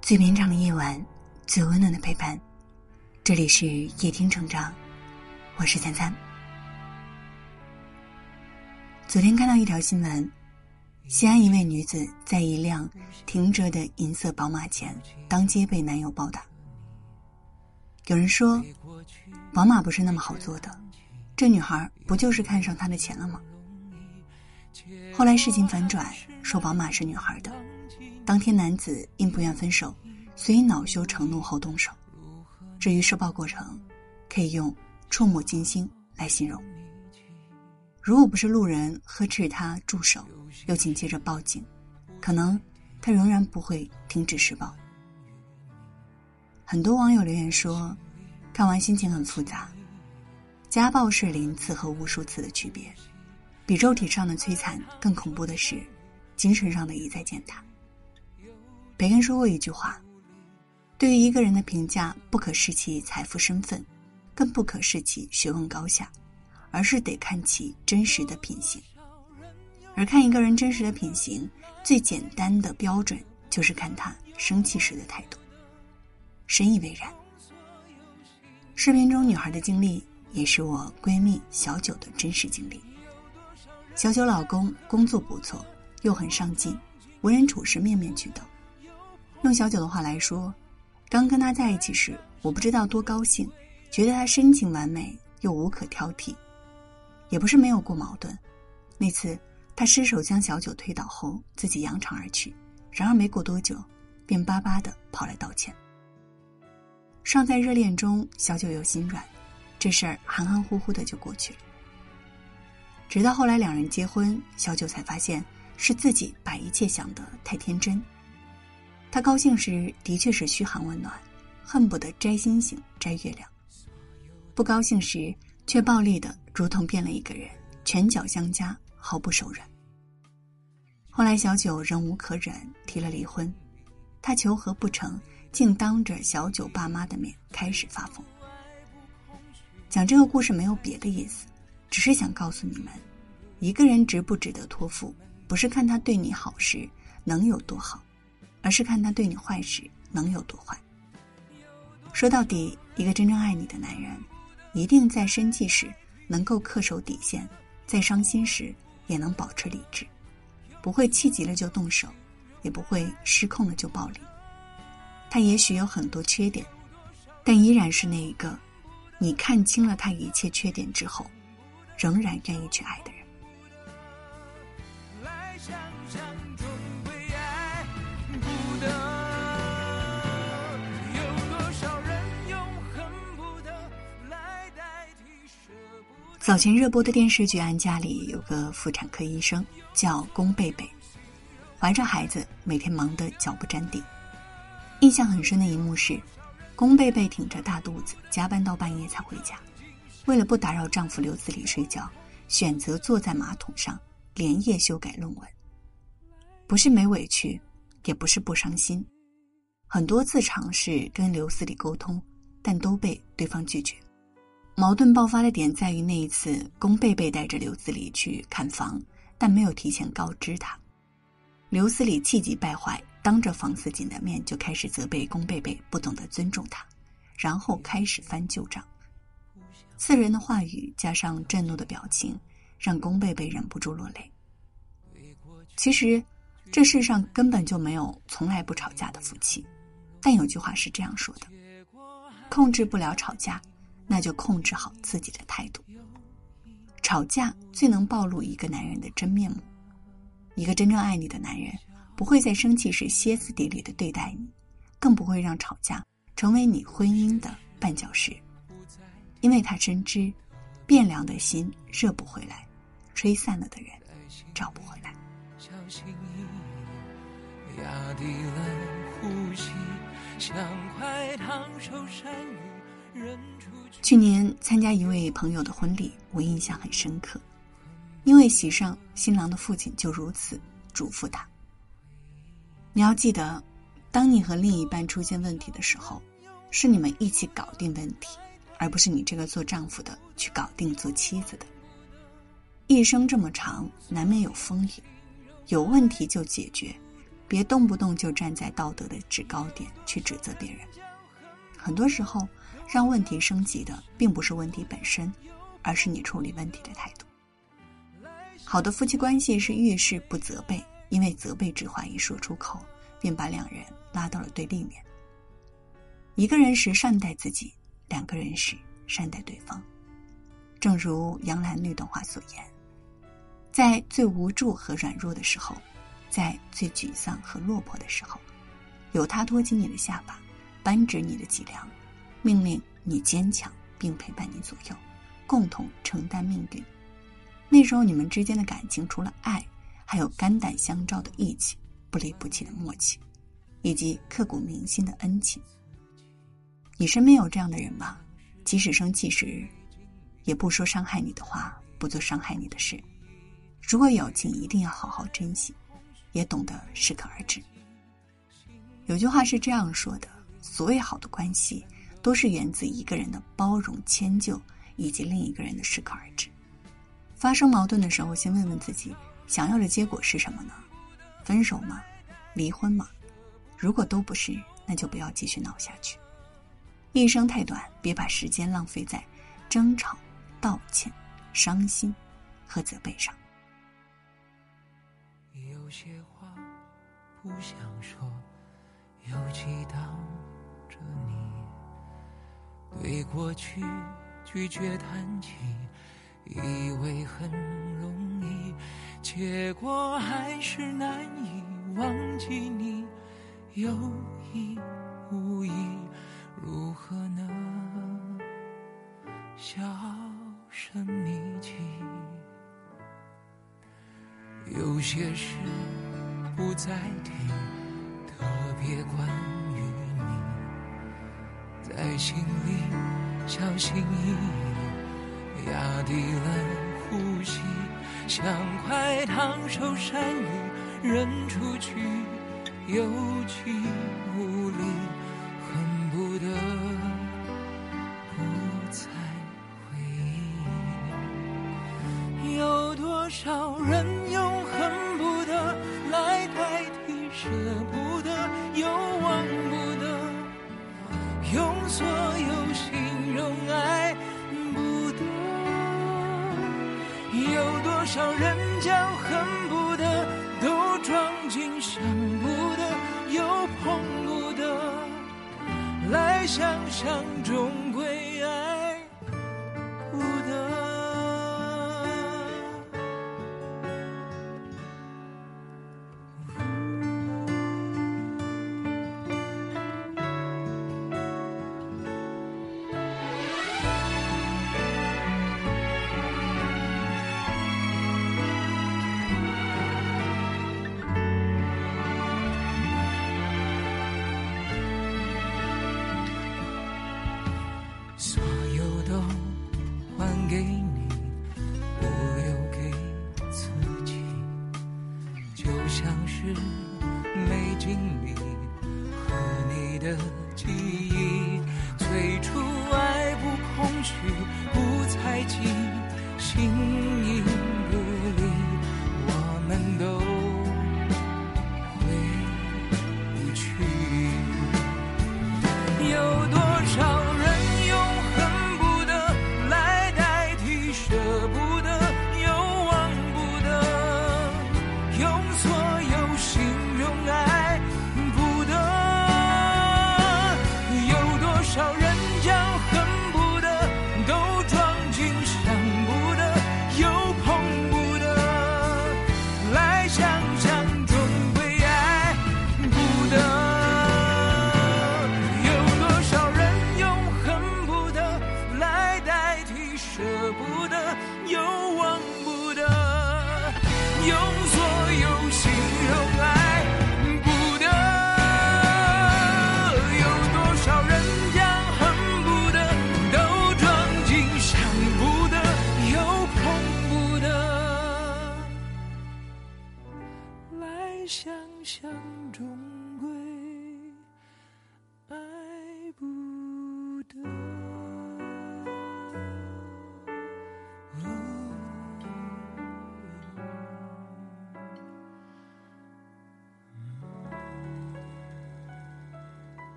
最绵长的夜晚，最温暖的陪伴。这里是夜听成长，我是三三。昨天看到一条新闻，西安一位女子在一辆停着的银色宝马前，当街被男友暴打。有人说，宝马不是那么好做的，这女孩不就是看上他的钱了吗？后来事情反转，说宝马是女孩的。当天，男子因不愿分手，所以恼羞成怒后动手。至于施暴过程，可以用触目惊心来形容。如果不是路人呵斥他住手，又紧接着报警，可能他仍然不会停止施暴。很多网友留言说，看完心情很复杂。家暴是零次和无数次的区别，比肉体上的摧残更恐怖的是，精神上的一再践踏。培根说过一句话：“对于一个人的评价，不可视其财富身份，更不可视其学问高下，而是得看其真实的品行。而看一个人真实的品行，最简单的标准就是看他生气时的态度。”深以为然。视频中女孩的经历，也是我闺蜜小九的真实经历。小九老公工作不错，又很上进，为人处事面面俱到。用小九的话来说，刚跟他在一起时，我不知道多高兴，觉得他深情完美又无可挑剔，也不是没有过矛盾。那次他失手将小九推倒后，自己扬长而去，然而没过多久，便巴巴的跑来道歉。尚在热恋中，小九又心软，这事儿含含糊糊的就过去了。直到后来两人结婚，小九才发现是自己把一切想得太天真。他高兴时的确是嘘寒问暖，恨不得摘星星摘月亮；不高兴时却暴力的如同变了一个人，拳脚相加，毫不手软。后来小九忍无可忍，提了离婚。他求和不成，竟当着小九爸妈的面开始发疯。讲这个故事没有别的意思，只是想告诉你们，一个人值不值得托付，不是看他对你好时能有多好。而是看他对你坏时能有多坏。说到底，一个真正爱你的男人，一定在生气时能够恪守底线，在伤心时也能保持理智，不会气急了就动手，也不会失控了就暴力。他也许有很多缺点，但依然是那一个，你看清了他一切缺点之后，仍然愿意去爱的人。早前热播的电视剧《安家》里有个妇产科医生叫宫贝贝，怀着孩子每天忙得脚不沾地。印象很深的一幕是，宫贝贝挺着大肚子加班到半夜才回家，为了不打扰丈夫刘子礼睡觉，选择坐在马桶上连夜修改论文。不是没委屈，也不是不伤心，很多次尝试跟刘子礼沟通，但都被对方拒绝。矛盾爆发的点在于那一次，宫贝贝带着刘子礼去看房，但没有提前告知他。刘子礼气急败坏，当着房思锦的面就开始责备宫贝贝不懂得尊重他，然后开始翻旧账。刺人的话语加上震怒的表情，让宫贝贝忍不住落泪。其实，这世上根本就没有从来不吵架的夫妻，但有句话是这样说的：控制不了吵架。那就控制好自己的态度。吵架最能暴露一个男人的真面目。一个真正爱你的男人，不会在生气时歇斯底里的对待你，更不会让吵架成为你婚姻的绊脚石。因为他深知，变凉的心热不回来，吹散了的人找不回来。小心翼翼压低了呼吸，像块烫手山芋，去年参加一位朋友的婚礼，我印象很深刻，因为席上新郎的父亲就如此嘱咐他：“你要记得，当你和另一半出现问题的时候，是你们一起搞定问题，而不是你这个做丈夫的去搞定做妻子的。一生这么长，难免有风雨，有问题就解决，别动不动就站在道德的制高点去指责别人。很多时候，让问题升级的并不是问题本身，而是你处理问题的态度。好的夫妻关系是遇事不责备，因为责备之话一说出口，便把两人拉到了对立面。一个人时善待自己，两个人时善待对方。正如杨澜那段话所言：“在最无助和软弱的时候，在最沮丧和落魄的时候，有他托起你的下巴，扳直你的脊梁，命令你坚强，并陪伴你左右，共同承担命运。那时候你们之间的感情，除了爱，还有肝胆相照的义气，不离不弃的默契，以及刻骨铭心的恩情。你身边有这样的人吗？即使生气时。”也不说伤害你的话，不做伤害你的事。如果有，请一定要好好珍惜，也懂得适可而止。有句话是这样说的：所谓好的关系，都是源自一个人的包容、迁就，以及另一个人的适可而止。发生矛盾的时候，先问问自己，想要的结果是什么呢？分手吗？离婚吗？如果都不是，那就不要继续闹下去。一生太短，别把时间浪费在争吵。道歉、伤心和责备上。有些话不想说，又激荡着你。对过去拒绝谈起，以为很容易，结果还是难以忘记你。有意无意，如何能销声匿迹，有些事不再提，特别关在心里小心翼翼，压低了呼吸，像块烫手山芋扔出去，有气无力，恨不得。在回忆，有多少人所有形容爱不得。有多少人将恨不得都装进想不得，又碰不得，来想象中的记忆。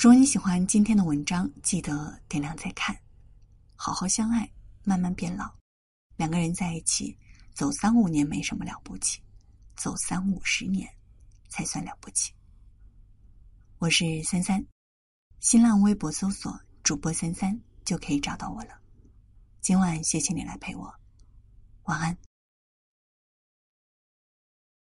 如果你喜欢今天的文章，记得点亮再看。好好相爱，慢慢变老。两个人在一起走三五年没什么了不起，走三五十年才算了不起。我是三三，新浪微博搜索主播三三就可以找到我了。今晚谢谢你来陪我，晚安。